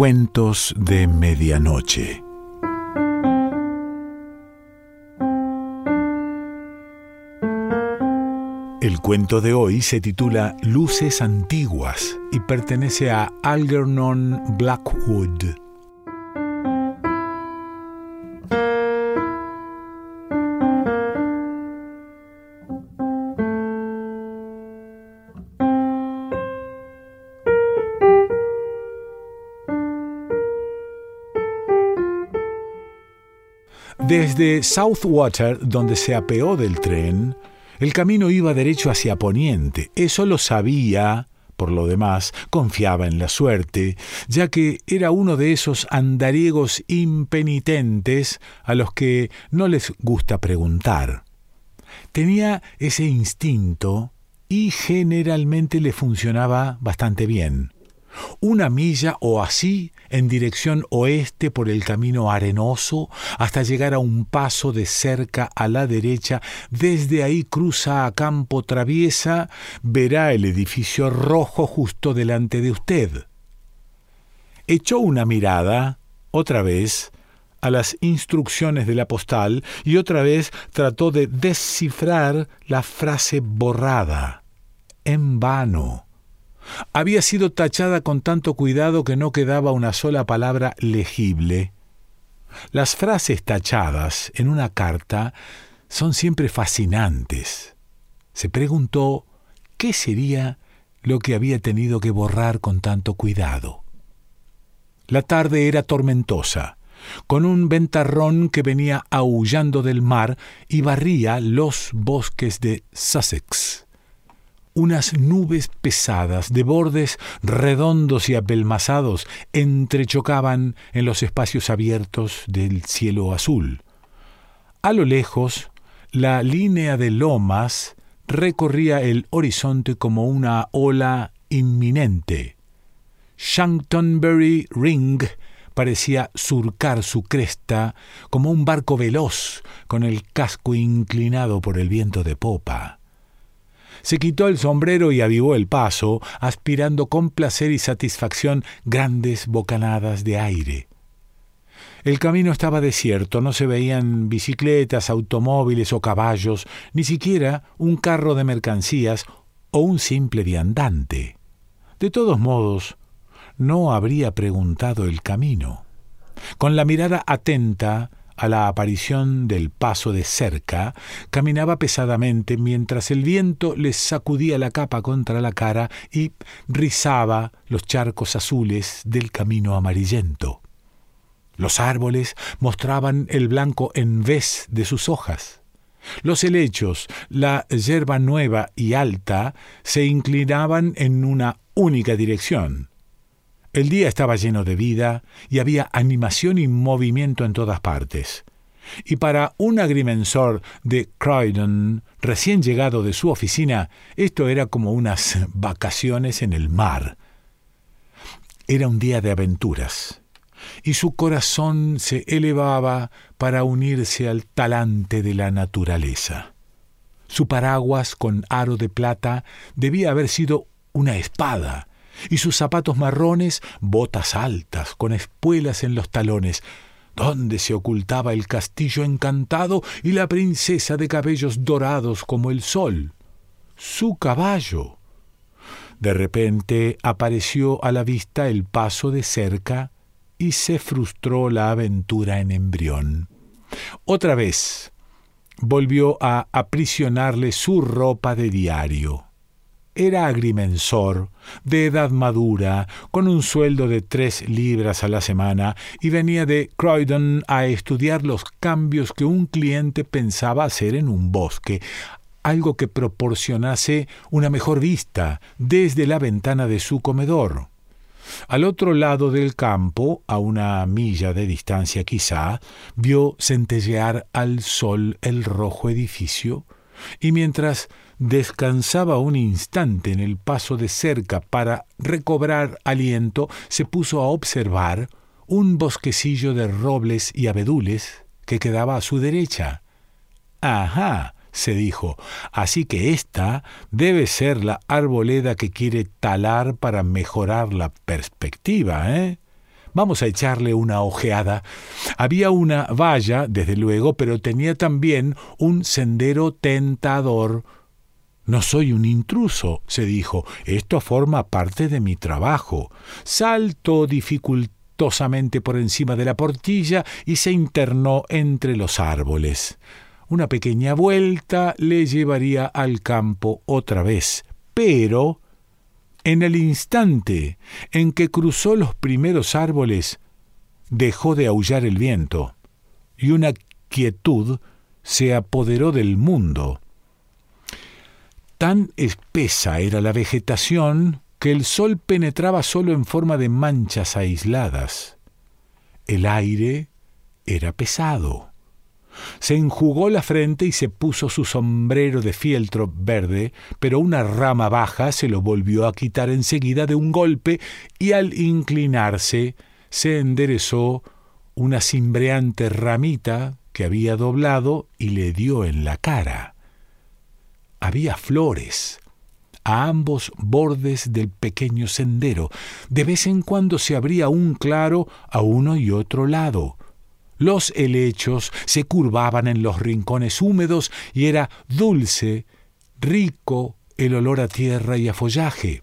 Cuentos de Medianoche. El cuento de hoy se titula Luces Antiguas y pertenece a Algernon Blackwood. Desde Southwater, donde se apeó del tren, el camino iba derecho hacia Poniente. Eso lo sabía, por lo demás, confiaba en la suerte, ya que era uno de esos andariegos impenitentes a los que no les gusta preguntar. Tenía ese instinto y generalmente le funcionaba bastante bien una milla o así en dirección oeste por el camino arenoso hasta llegar a un paso de cerca a la derecha, desde ahí cruza a campo traviesa, verá el edificio rojo justo delante de usted. Echó una mirada, otra vez, a las instrucciones de la postal y otra vez trató de descifrar la frase borrada. En vano había sido tachada con tanto cuidado que no quedaba una sola palabra legible. Las frases tachadas en una carta son siempre fascinantes. Se preguntó qué sería lo que había tenido que borrar con tanto cuidado. La tarde era tormentosa, con un ventarrón que venía aullando del mar y barría los bosques de Sussex unas nubes pesadas de bordes redondos y apelmazados entrechocaban en los espacios abiertos del cielo azul. A lo lejos, la línea de lomas recorría el horizonte como una ola inminente. Shantonbury Ring parecía surcar su cresta como un barco veloz con el casco inclinado por el viento de popa. Se quitó el sombrero y avivó el paso, aspirando con placer y satisfacción grandes bocanadas de aire. El camino estaba desierto, no se veían bicicletas, automóviles o caballos, ni siquiera un carro de mercancías o un simple viandante. De todos modos, no habría preguntado el camino. Con la mirada atenta, a la aparición del paso de cerca, caminaba pesadamente mientras el viento les sacudía la capa contra la cara y rizaba los charcos azules del camino amarillento. Los árboles mostraban el blanco en vez de sus hojas. Los helechos, la yerba nueva y alta, se inclinaban en una única dirección, el día estaba lleno de vida y había animación y movimiento en todas partes. Y para un agrimensor de Croydon, recién llegado de su oficina, esto era como unas vacaciones en el mar. Era un día de aventuras, y su corazón se elevaba para unirse al talante de la naturaleza. Su paraguas con aro de plata debía haber sido una espada, y sus zapatos marrones, botas altas, con espuelas en los talones, donde se ocultaba el castillo encantado y la princesa de cabellos dorados como el sol. Su caballo. De repente apareció a la vista el paso de cerca y se frustró la aventura en embrión. Otra vez volvió a aprisionarle su ropa de diario. Era agrimensor, de edad madura, con un sueldo de tres libras a la semana, y venía de Croydon a estudiar los cambios que un cliente pensaba hacer en un bosque, algo que proporcionase una mejor vista desde la ventana de su comedor. Al otro lado del campo, a una milla de distancia quizá, vio centellear al sol el rojo edificio, y mientras descansaba un instante en el paso de cerca para recobrar aliento, se puso a observar un bosquecillo de robles y abedules que quedaba a su derecha. Ajá, se dijo, así que esta debe ser la arboleda que quiere talar para mejorar la perspectiva, ¿eh? Vamos a echarle una ojeada. Había una valla, desde luego, pero tenía también un sendero tentador. No soy un intruso, se dijo. Esto forma parte de mi trabajo. Salto dificultosamente por encima de la portilla y se internó entre los árboles. Una pequeña vuelta le llevaría al campo otra vez, pero en el instante en que cruzó los primeros árboles, dejó de aullar el viento, y una quietud se apoderó del mundo. Tan espesa era la vegetación que el sol penetraba solo en forma de manchas aisladas. El aire era pesado. Se enjugó la frente y se puso su sombrero de fieltro verde, pero una rama baja se lo volvió a quitar enseguida de un golpe y al inclinarse se enderezó una cimbreante ramita que había doblado y le dio en la cara. Había flores a ambos bordes del pequeño sendero. De vez en cuando se abría un claro a uno y otro lado. Los helechos se curvaban en los rincones húmedos y era dulce, rico el olor a tierra y a follaje.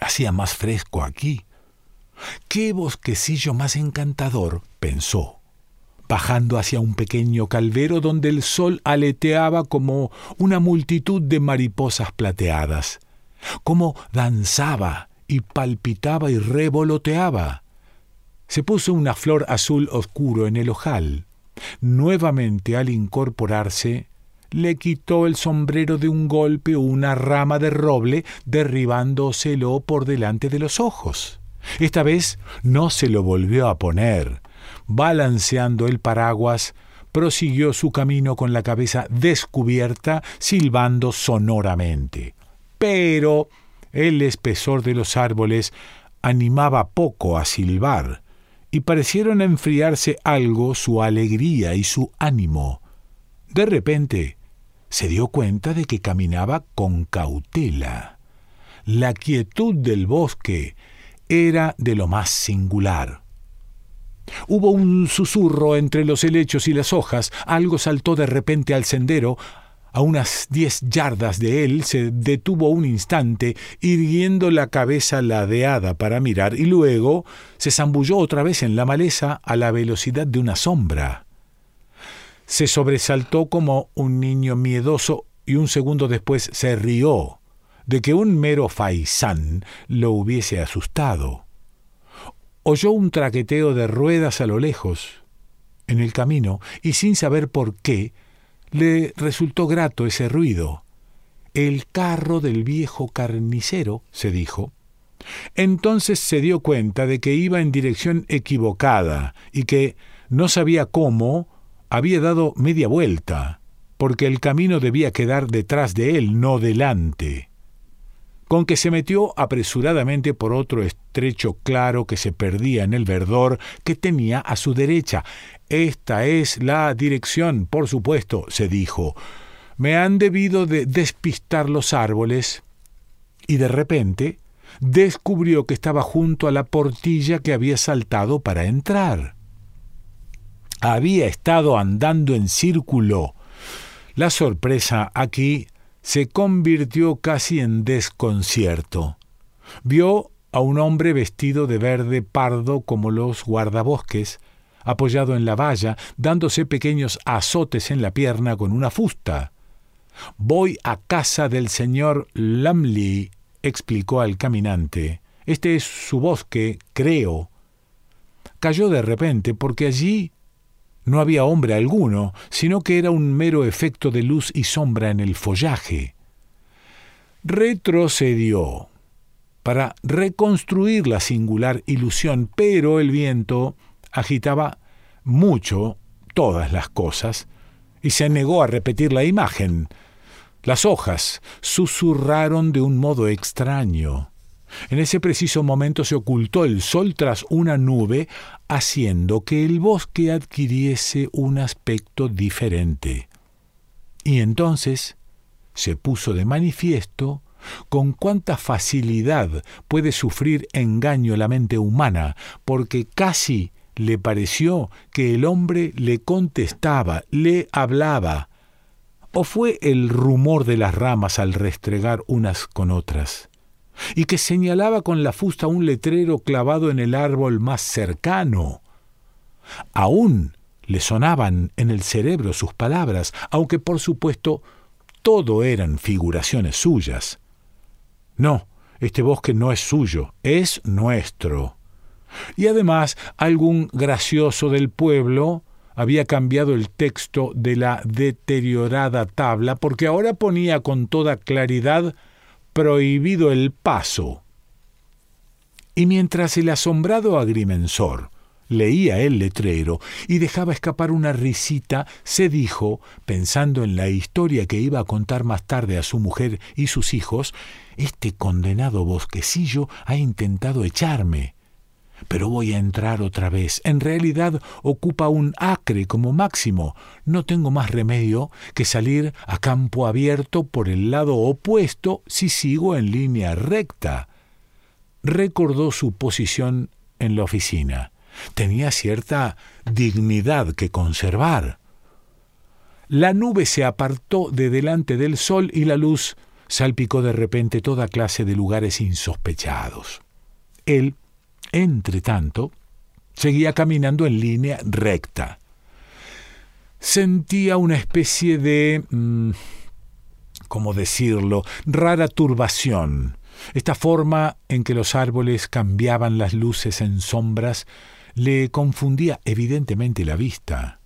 Hacía más fresco aquí. ¡Qué bosquecillo más encantador! pensó, bajando hacia un pequeño calvero donde el sol aleteaba como una multitud de mariposas plateadas, como danzaba y palpitaba y revoloteaba se puso una flor azul oscuro en el ojal. Nuevamente al incorporarse, le quitó el sombrero de un golpe una rama de roble, derribándoselo por delante de los ojos. Esta vez no se lo volvió a poner. Balanceando el paraguas, prosiguió su camino con la cabeza descubierta, silbando sonoramente. Pero el espesor de los árboles animaba poco a silbar y parecieron enfriarse algo su alegría y su ánimo. De repente se dio cuenta de que caminaba con cautela. La quietud del bosque era de lo más singular. Hubo un susurro entre los helechos y las hojas, algo saltó de repente al sendero, a unas diez yardas de él se detuvo un instante, irguiendo la cabeza ladeada para mirar, y luego se zambulló otra vez en la maleza a la velocidad de una sombra. Se sobresaltó como un niño miedoso y un segundo después se rió de que un mero faisán lo hubiese asustado. Oyó un traqueteo de ruedas a lo lejos, en el camino, y sin saber por qué, le resultó grato ese ruido. El carro del viejo carnicero, se dijo. Entonces se dio cuenta de que iba en dirección equivocada y que, no sabía cómo, había dado media vuelta, porque el camino debía quedar detrás de él, no delante. Con que se metió apresuradamente por otro estrecho claro que se perdía en el verdor que tenía a su derecha, esta es la dirección, por supuesto, se dijo. Me han debido de despistar los árboles. Y de repente descubrió que estaba junto a la portilla que había saltado para entrar. Había estado andando en círculo. La sorpresa aquí se convirtió casi en desconcierto. Vio a un hombre vestido de verde pardo como los guardabosques, apoyado en la valla, dándose pequeños azotes en la pierna con una fusta. Voy a casa del señor Lumley, explicó al caminante. Este es su bosque, creo. Cayó de repente porque allí no había hombre alguno, sino que era un mero efecto de luz y sombra en el follaje. Retrocedió para reconstruir la singular ilusión, pero el viento agitaba mucho todas las cosas y se negó a repetir la imagen. Las hojas susurraron de un modo extraño. En ese preciso momento se ocultó el sol tras una nube, haciendo que el bosque adquiriese un aspecto diferente. Y entonces se puso de manifiesto con cuánta facilidad puede sufrir engaño la mente humana, porque casi le pareció que el hombre le contestaba, le hablaba, o fue el rumor de las ramas al restregar unas con otras, y que señalaba con la fusta un letrero clavado en el árbol más cercano. Aún le sonaban en el cerebro sus palabras, aunque por supuesto todo eran figuraciones suyas. No, este bosque no es suyo, es nuestro. Y además algún gracioso del pueblo había cambiado el texto de la deteriorada tabla porque ahora ponía con toda claridad prohibido el paso. Y mientras el asombrado agrimensor leía el letrero y dejaba escapar una risita, se dijo, pensando en la historia que iba a contar más tarde a su mujer y sus hijos, este condenado bosquecillo ha intentado echarme. Pero voy a entrar otra vez. En realidad ocupa un acre como máximo. No tengo más remedio que salir a campo abierto por el lado opuesto si sigo en línea recta. Recordó su posición en la oficina tenía cierta dignidad que conservar. La nube se apartó de delante del sol y la luz salpicó de repente toda clase de lugares insospechados. Él, entre tanto, seguía caminando en línea recta. Sentía una especie de... Mm, ¿cómo decirlo? rara turbación. Esta forma en que los árboles cambiaban las luces en sombras le confundía evidentemente la vista.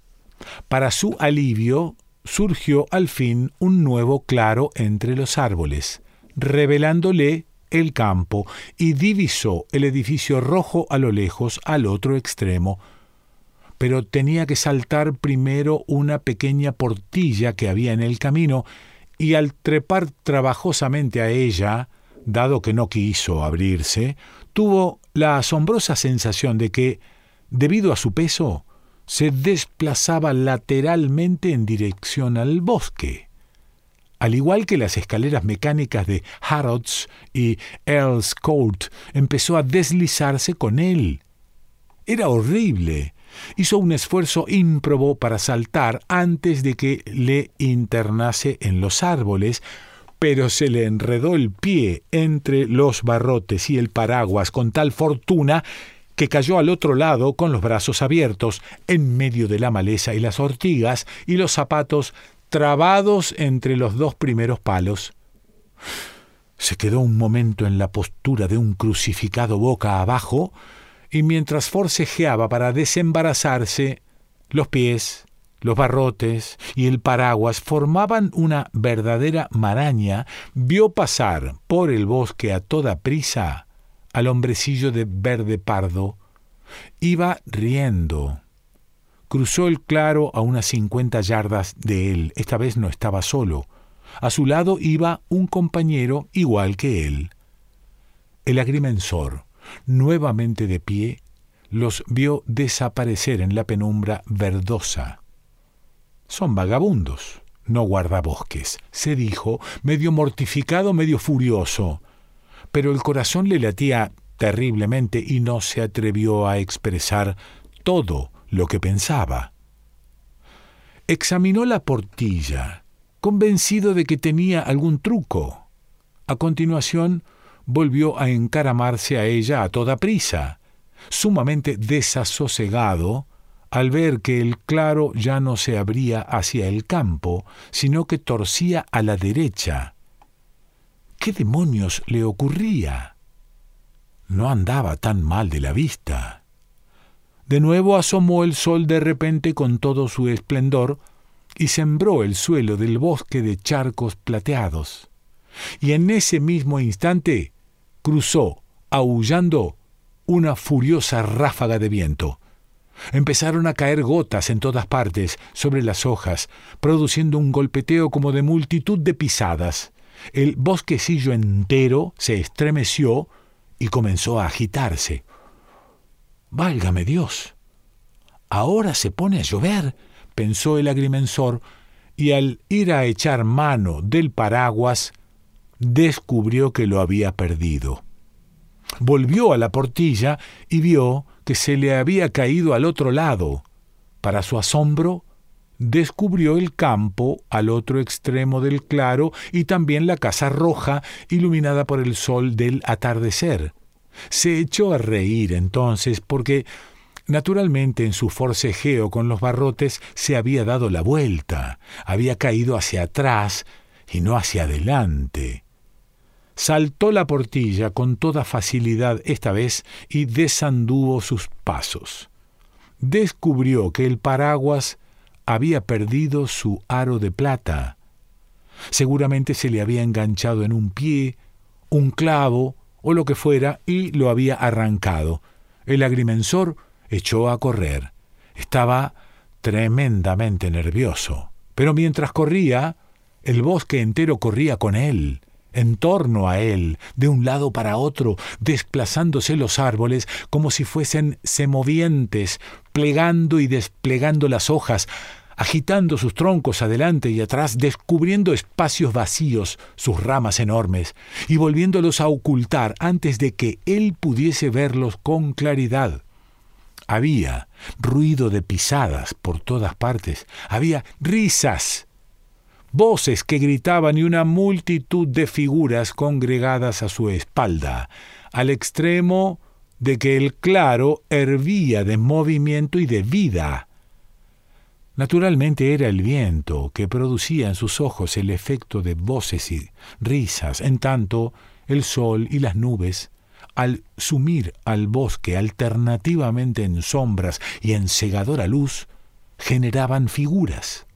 Para su alivio surgió al fin un nuevo claro entre los árboles, revelándole el campo, y divisó el edificio rojo a lo lejos al otro extremo. Pero tenía que saltar primero una pequeña portilla que había en el camino, y al trepar trabajosamente a ella, dado que no quiso abrirse, tuvo la asombrosa sensación de que debido a su peso, se desplazaba lateralmente en dirección al bosque. Al igual que las escaleras mecánicas de Harrods y Earl's Court, empezó a deslizarse con él. Era horrible. Hizo un esfuerzo ímprobo para saltar antes de que le internase en los árboles, pero se le enredó el pie entre los barrotes y el paraguas con tal fortuna que cayó al otro lado con los brazos abiertos, en medio de la maleza y las ortigas, y los zapatos trabados entre los dos primeros palos. Se quedó un momento en la postura de un crucificado boca abajo, y mientras forcejeaba para desembarazarse, los pies, los barrotes y el paraguas formaban una verdadera maraña, vio pasar por el bosque a toda prisa al hombrecillo de verde pardo. Iba riendo. Cruzó el claro a unas cincuenta yardas de él. Esta vez no estaba solo. A su lado iba un compañero igual que él. El agrimensor, nuevamente de pie, los vio desaparecer en la penumbra verdosa. Son vagabundos, no guardabosques, se dijo, medio mortificado, medio furioso pero el corazón le latía terriblemente y no se atrevió a expresar todo lo que pensaba. Examinó la portilla, convencido de que tenía algún truco. A continuación, volvió a encaramarse a ella a toda prisa, sumamente desasosegado, al ver que el claro ya no se abría hacia el campo, sino que torcía a la derecha, ¿Qué demonios le ocurría? No andaba tan mal de la vista. De nuevo asomó el sol de repente con todo su esplendor y sembró el suelo del bosque de charcos plateados. Y en ese mismo instante cruzó, aullando, una furiosa ráfaga de viento. Empezaron a caer gotas en todas partes sobre las hojas, produciendo un golpeteo como de multitud de pisadas. El bosquecillo entero se estremeció y comenzó a agitarse. Válgame Dios. Ahora se pone a llover, pensó el agrimensor, y al ir a echar mano del paraguas, descubrió que lo había perdido. Volvió a la portilla y vio que se le había caído al otro lado. Para su asombro, descubrió el campo al otro extremo del claro y también la casa roja iluminada por el sol del atardecer. Se echó a reír entonces porque Naturalmente en su forcejeo con los barrotes se había dado la vuelta, había caído hacia atrás y no hacia adelante. Saltó la portilla con toda facilidad esta vez y desanduvo sus pasos. Descubrió que el paraguas había perdido su aro de plata. Seguramente se le había enganchado en un pie, un clavo o lo que fuera y lo había arrancado. El agrimensor echó a correr. Estaba tremendamente nervioso. Pero mientras corría, el bosque entero corría con él, en torno a él, de un lado para otro, desplazándose los árboles como si fuesen semovientes, plegando y desplegando las hojas, agitando sus troncos adelante y atrás, descubriendo espacios vacíos, sus ramas enormes, y volviéndolos a ocultar antes de que él pudiese verlos con claridad. Había ruido de pisadas por todas partes, había risas, voces que gritaban y una multitud de figuras congregadas a su espalda, al extremo de que el claro hervía de movimiento y de vida. Naturalmente era el viento que producía en sus ojos el efecto de voces y risas, en tanto el sol y las nubes al sumir al bosque alternativamente en sombras y en cegadora luz, generaban figuras.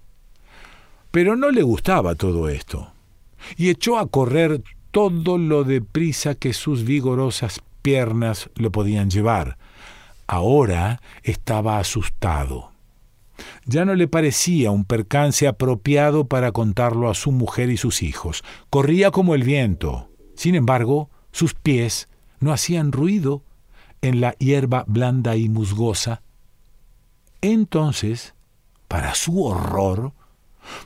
Pero no le gustaba todo esto, y echó a correr todo lo deprisa que sus vigorosas piernas lo podían llevar. Ahora estaba asustado. Ya no le parecía un percance apropiado para contarlo a su mujer y sus hijos. Corría como el viento. Sin embargo, sus pies no hacían ruido en la hierba blanda y musgosa. Entonces, para su horror,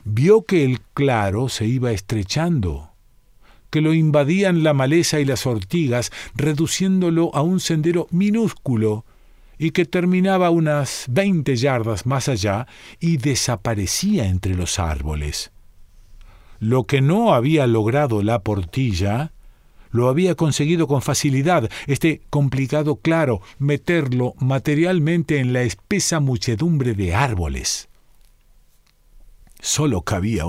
vio que el claro se iba estrechando, que lo invadían la maleza y las ortigas, reduciéndolo a un sendero minúsculo, y que terminaba unas veinte yardas más allá y desaparecía entre los árboles. Lo que no había logrado la portilla lo había conseguido con facilidad, este complicado claro, meterlo materialmente en la espesa muchedumbre de árboles. Solo cabía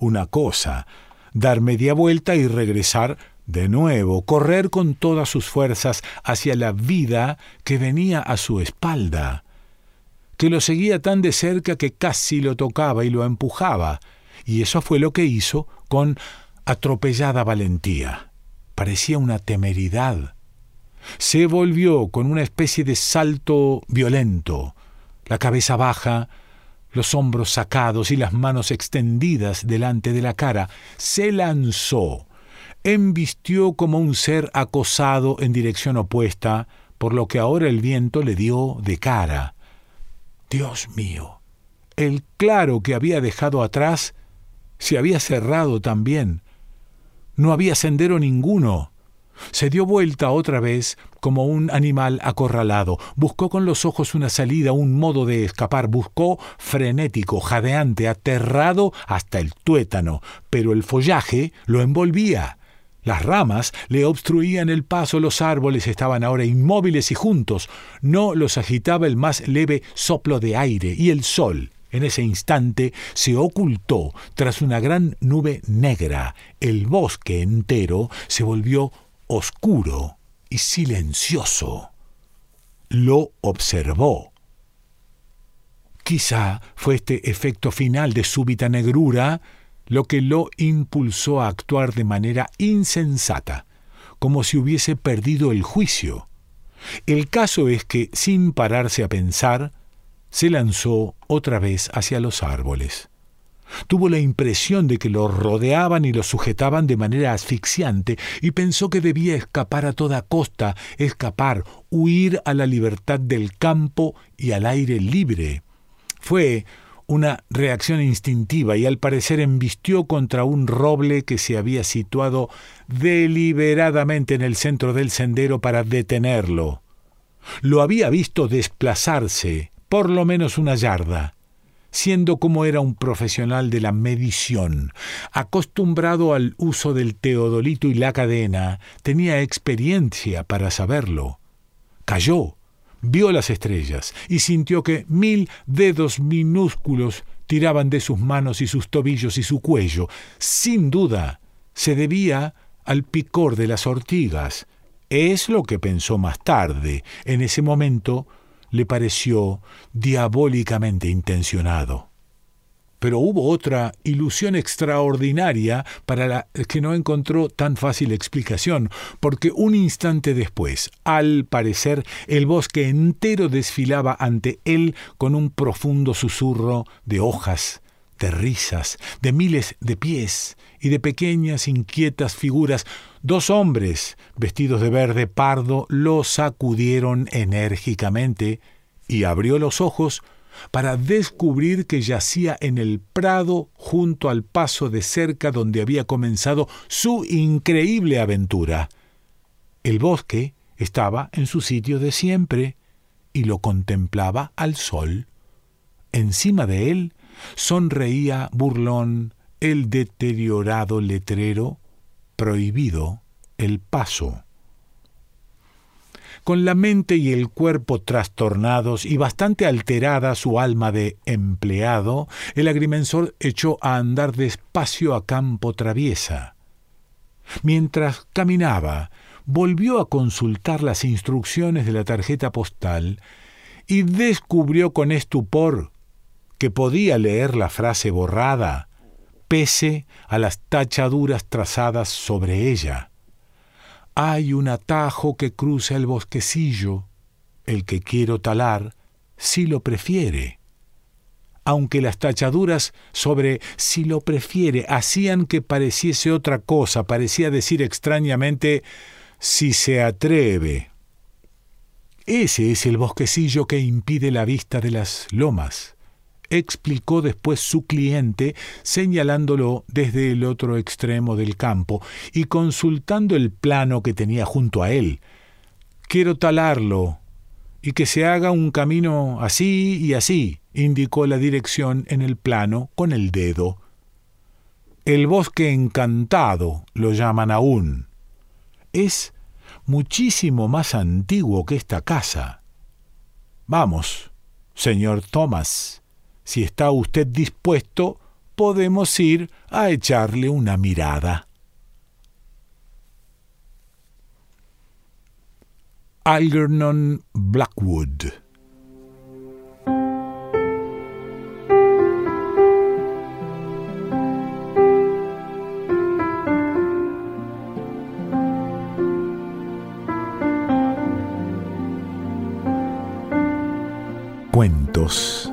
una cosa, dar media vuelta y regresar de nuevo, correr con todas sus fuerzas hacia la vida que venía a su espalda, que lo seguía tan de cerca que casi lo tocaba y lo empujaba, y eso fue lo que hizo con atropellada valentía. Parecía una temeridad. Se volvió con una especie de salto violento, la cabeza baja, los hombros sacados y las manos extendidas delante de la cara, se lanzó, embistió como un ser acosado en dirección opuesta, por lo que ahora el viento le dio de cara. Dios mío, el claro que había dejado atrás se había cerrado también, no había sendero ninguno. Se dio vuelta otra vez como un animal acorralado. Buscó con los ojos una salida, un modo de escapar. Buscó frenético, jadeante, aterrado hasta el tuétano. Pero el follaje lo envolvía. Las ramas le obstruían el paso, los árboles estaban ahora inmóviles y juntos. No los agitaba el más leve soplo de aire, y el sol, en ese instante se ocultó tras una gran nube negra. El bosque entero se volvió oscuro y silencioso. Lo observó. Quizá fue este efecto final de súbita negrura lo que lo impulsó a actuar de manera insensata, como si hubiese perdido el juicio. El caso es que, sin pararse a pensar, se lanzó otra vez hacia los árboles. Tuvo la impresión de que lo rodeaban y lo sujetaban de manera asfixiante y pensó que debía escapar a toda costa, escapar, huir a la libertad del campo y al aire libre. Fue una reacción instintiva y al parecer embistió contra un roble que se había situado deliberadamente en el centro del sendero para detenerlo. Lo había visto desplazarse por lo menos una yarda, siendo como era un profesional de la medición, acostumbrado al uso del teodolito y la cadena, tenía experiencia para saberlo. Cayó, vio las estrellas y sintió que mil dedos minúsculos tiraban de sus manos y sus tobillos y su cuello. Sin duda, se debía al picor de las ortigas. Es lo que pensó más tarde. En ese momento le pareció diabólicamente intencionado. Pero hubo otra ilusión extraordinaria para la que no encontró tan fácil explicación, porque un instante después, al parecer, el bosque entero desfilaba ante él con un profundo susurro de hojas, de risas, de miles de pies y de pequeñas inquietas figuras. Dos hombres, vestidos de verde pardo, lo sacudieron enérgicamente y abrió los ojos para descubrir que yacía en el prado junto al paso de cerca donde había comenzado su increíble aventura. El bosque estaba en su sitio de siempre y lo contemplaba al sol. Encima de él sonreía burlón el deteriorado letrero prohibido el paso. Con la mente y el cuerpo trastornados y bastante alterada su alma de empleado, el agrimensor echó a andar despacio a campo traviesa. Mientras caminaba, volvió a consultar las instrucciones de la tarjeta postal y descubrió con estupor que podía leer la frase borrada, pese a las tachaduras trazadas sobre ella. Hay un atajo que cruza el bosquecillo. El que quiero talar, si lo prefiere. Aunque las tachaduras sobre si lo prefiere hacían que pareciese otra cosa, parecía decir extrañamente si se atreve. Ese es el bosquecillo que impide la vista de las lomas explicó después su cliente, señalándolo desde el otro extremo del campo y consultando el plano que tenía junto a él. Quiero talarlo y que se haga un camino así y así, indicó la dirección en el plano con el dedo. El bosque encantado lo llaman aún. Es muchísimo más antiguo que esta casa. Vamos, señor Thomas, si está usted dispuesto, podemos ir a echarle una mirada. Algernon Blackwood Cuentos